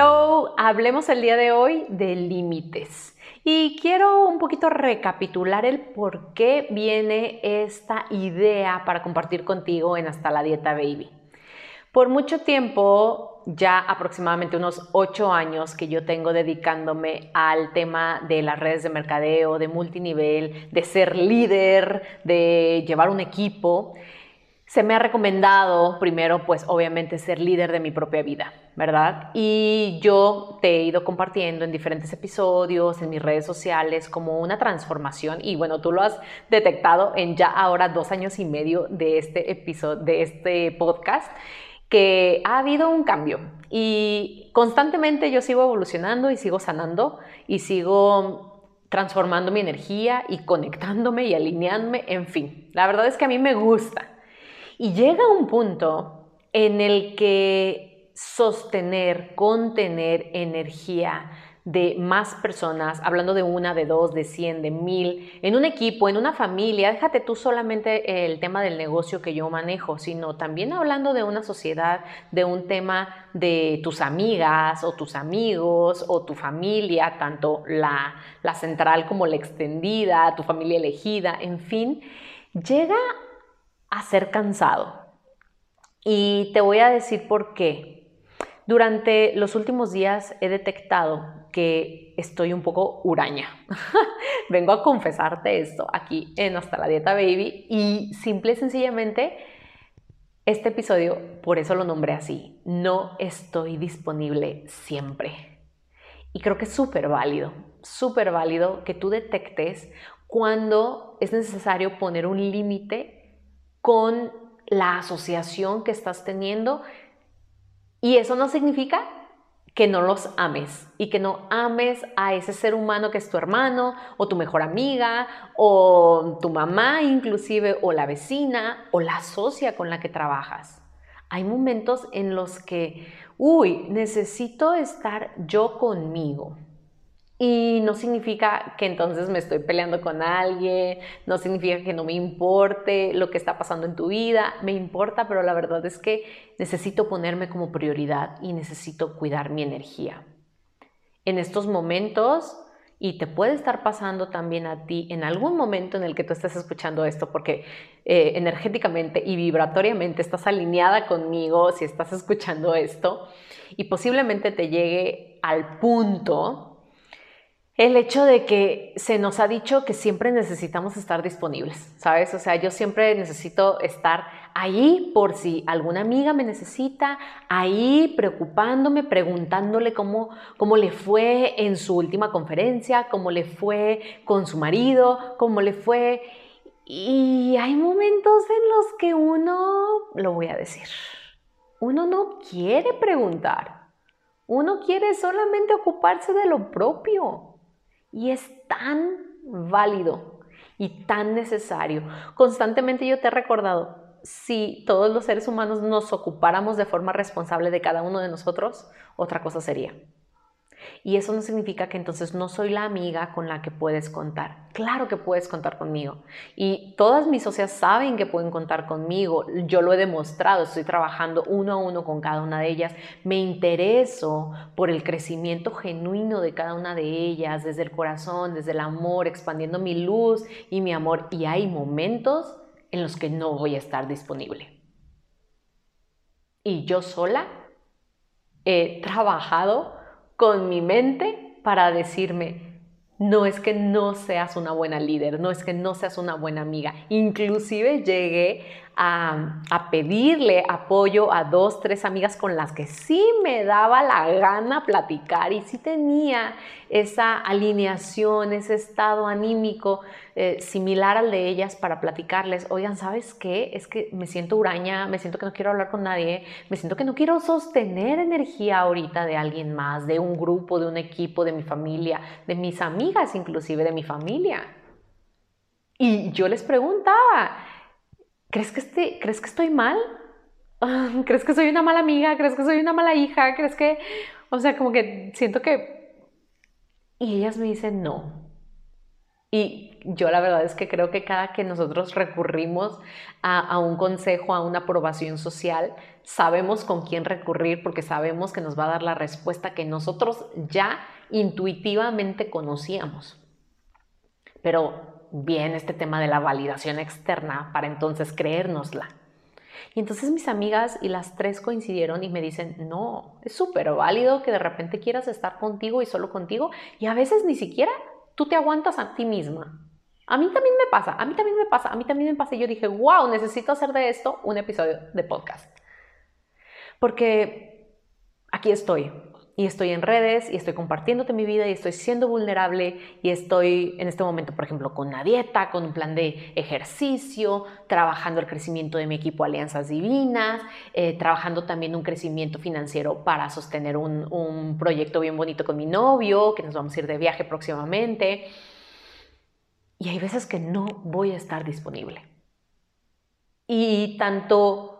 Hablemos el día de hoy de límites. Y quiero un poquito recapitular el por qué viene esta idea para compartir contigo en Hasta la Dieta Baby. Por mucho tiempo, ya aproximadamente unos ocho años que yo tengo dedicándome al tema de las redes de mercadeo, de multinivel, de ser líder, de llevar un equipo, se me ha recomendado primero, pues obviamente ser líder de mi propia vida, ¿verdad? Y yo te he ido compartiendo en diferentes episodios, en mis redes sociales, como una transformación. Y bueno, tú lo has detectado en ya ahora dos años y medio de este episodio, de este podcast que ha habido un cambio y constantemente yo sigo evolucionando y sigo sanando y sigo transformando mi energía y conectándome y alineándome, en fin, la verdad es que a mí me gusta. Y llega un punto en el que sostener, contener energía, de más personas, hablando de una, de dos, de cien, de mil, en un equipo, en una familia, déjate tú solamente el tema del negocio que yo manejo, sino también hablando de una sociedad, de un tema de tus amigas o tus amigos o tu familia, tanto la, la central como la extendida, tu familia elegida, en fin, llega a ser cansado. Y te voy a decir por qué. Durante los últimos días he detectado que estoy un poco huraña. Vengo a confesarte esto aquí en Hasta la Dieta Baby y simple y sencillamente este episodio, por eso lo nombré así, no estoy disponible siempre. Y creo que es súper válido, súper válido que tú detectes cuando es necesario poner un límite con la asociación que estás teniendo y eso no significa que no los ames y que no ames a ese ser humano que es tu hermano o tu mejor amiga o tu mamá inclusive o la vecina o la socia con la que trabajas. Hay momentos en los que, uy, necesito estar yo conmigo. Y no significa que entonces me estoy peleando con alguien, no significa que no me importe lo que está pasando en tu vida, me importa, pero la verdad es que necesito ponerme como prioridad y necesito cuidar mi energía. En estos momentos, y te puede estar pasando también a ti en algún momento en el que tú estés escuchando esto, porque eh, energéticamente y vibratoriamente estás alineada conmigo si estás escuchando esto, y posiblemente te llegue al punto el hecho de que se nos ha dicho que siempre necesitamos estar disponibles, ¿sabes? O sea, yo siempre necesito estar ahí por si alguna amiga me necesita, ahí preocupándome, preguntándole cómo, cómo le fue en su última conferencia, cómo le fue con su marido, cómo le fue. Y hay momentos en los que uno, lo voy a decir, uno no quiere preguntar, uno quiere solamente ocuparse de lo propio. Y es tan válido y tan necesario. Constantemente yo te he recordado, si todos los seres humanos nos ocupáramos de forma responsable de cada uno de nosotros, otra cosa sería. Y eso no significa que entonces no soy la amiga con la que puedes contar. Claro que puedes contar conmigo. Y todas mis socias saben que pueden contar conmigo. Yo lo he demostrado. Estoy trabajando uno a uno con cada una de ellas. Me intereso por el crecimiento genuino de cada una de ellas, desde el corazón, desde el amor, expandiendo mi luz y mi amor. Y hay momentos en los que no voy a estar disponible. Y yo sola he trabajado con mi mente para decirme, no es que no seas una buena líder, no es que no seas una buena amiga. Inclusive llegué a, pedirle apoyo a dos, tres amigas con las que sí me daba la gana platicar y sí tenía esa alineación, ese estado anímico eh, similar al de ellas para platicarles, oigan, ¿sabes qué? Es que me siento huraña, me siento que no quiero hablar con nadie, me siento que no quiero sostener energía ahorita de alguien más, de un grupo, de un equipo, de mi familia, de mis amigas inclusive, de mi familia. Y yo les preguntaba, ¿crees que, este, ¿crees que estoy mal? ¿Crees que soy una mala amiga? ¿Crees que soy una mala hija? ¿Crees que, o sea, como que siento que... Y ellas me dicen, no, y yo la verdad es que creo que cada que nosotros recurrimos a, un consejo, a una aprobación social, sabemos con quién recurrir porque sabemos que nos va a dar la respuesta que nosotros ya intuitivamente conocíamos. Pero viene este tema de la validación externa para entonces creérnosla. Y entonces mis amigas y las tres coincidieron y me dicen, no, es súper válido que de repente quieras estar contigo y solo contigo y a veces ni siquiera tú te aguantas a ti misma. A mí también me pasa, a mí también me pasa, a mí también me pasa. Y yo dije, wow, necesito hacer de esto un episodio de podcast. Porque aquí estoy, y estoy en redes y estoy compartiéndote mi vida y estoy siendo vulnerable y estoy en este momento, por ejemplo, con una dieta, con un plan de ejercicio, trabajando el crecimiento de mi equipo Alianzas Divinas, eh, trabajando también un crecimiento financiero para sostener un, un proyecto bien bonito con mi novio, que nos vamos a ir de viaje próximamente. Y hay veces que no voy a estar disponible. Y tanto,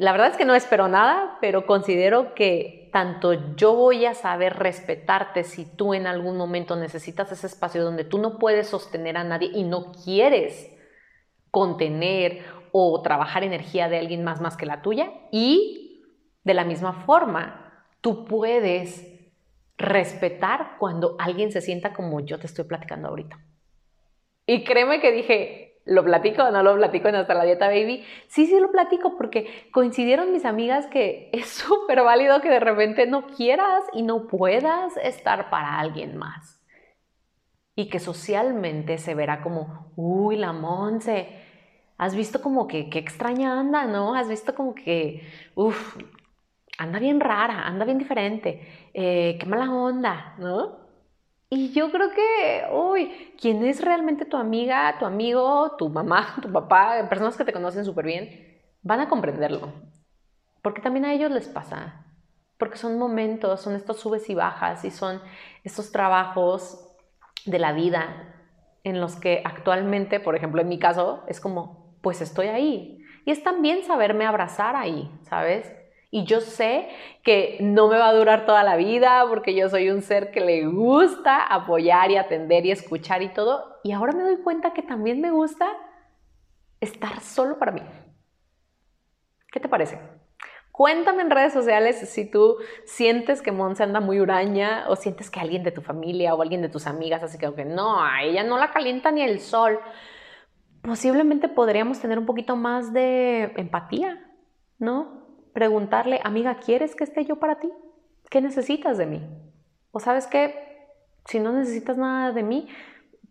la verdad es que no espero nada, pero considero que tanto yo voy a saber respetarte si tú en algún momento necesitas ese espacio donde tú no puedes sostener a nadie y no quieres contener o trabajar energía de alguien más más que la tuya. Y de la misma forma, tú puedes respetar cuando alguien se sienta como yo te estoy platicando ahorita. Y créeme que dije, ¿Lo platico o no lo platico en Hasta la Dieta Baby? Sí, sí lo platico porque coincidieron mis amigas que es súper válido que de repente no quieras y no puedas estar para alguien más. Y que socialmente se verá como, uy, la Monse, has visto como que qué extraña anda, ¿no? Has visto como que, uff, anda bien rara, anda bien diferente, eh, qué mala onda, ¿no? Y yo creo que, uy, quien es realmente tu amiga, tu amigo, tu mamá, tu papá, personas que te conocen súper bien, van a comprenderlo. Porque también a ellos les pasa. Porque son momentos, son estos subes y bajas y son estos trabajos de la vida en los que actualmente, por ejemplo, en mi caso, es como, pues estoy ahí. Y es también saberme abrazar ahí, ¿sabes? Y yo sé que no me va a durar toda la vida porque yo soy un ser que le gusta apoyar y atender y escuchar y todo. Y ahora me doy cuenta que también me gusta estar solo para mí. ¿Qué te parece? Cuéntame en redes sociales si tú sientes que Monse anda muy huraña o sientes que alguien de tu familia o alguien de tus amigas así que no, a ella no la calienta ni el sol. Posiblemente podríamos tener un poquito más de empatía, ¿no? Preguntarle, amiga, ¿quieres que esté yo para ti? ¿Qué necesitas de mí? O sabes qué, si no necesitas nada de mí,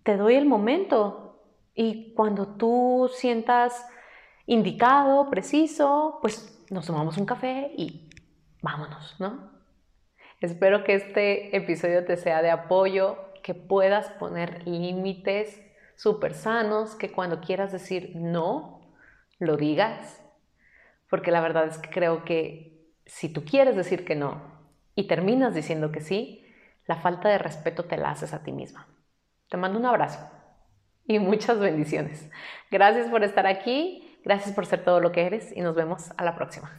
te doy el momento. Y cuando tú sientas indicado, preciso, pues nos tomamos un café y vámonos, ¿no? Espero que este episodio te sea de apoyo, que puedas poner límites súper sanos, que cuando quieras decir no, lo digas, porque la verdad es que creo que si tú quieres decir que no y terminas diciendo que sí, la falta de respeto te la haces a ti misma. Te mando un abrazo y muchas bendiciones. Gracias por estar aquí, gracias por ser todo lo que eres y nos vemos a la próxima.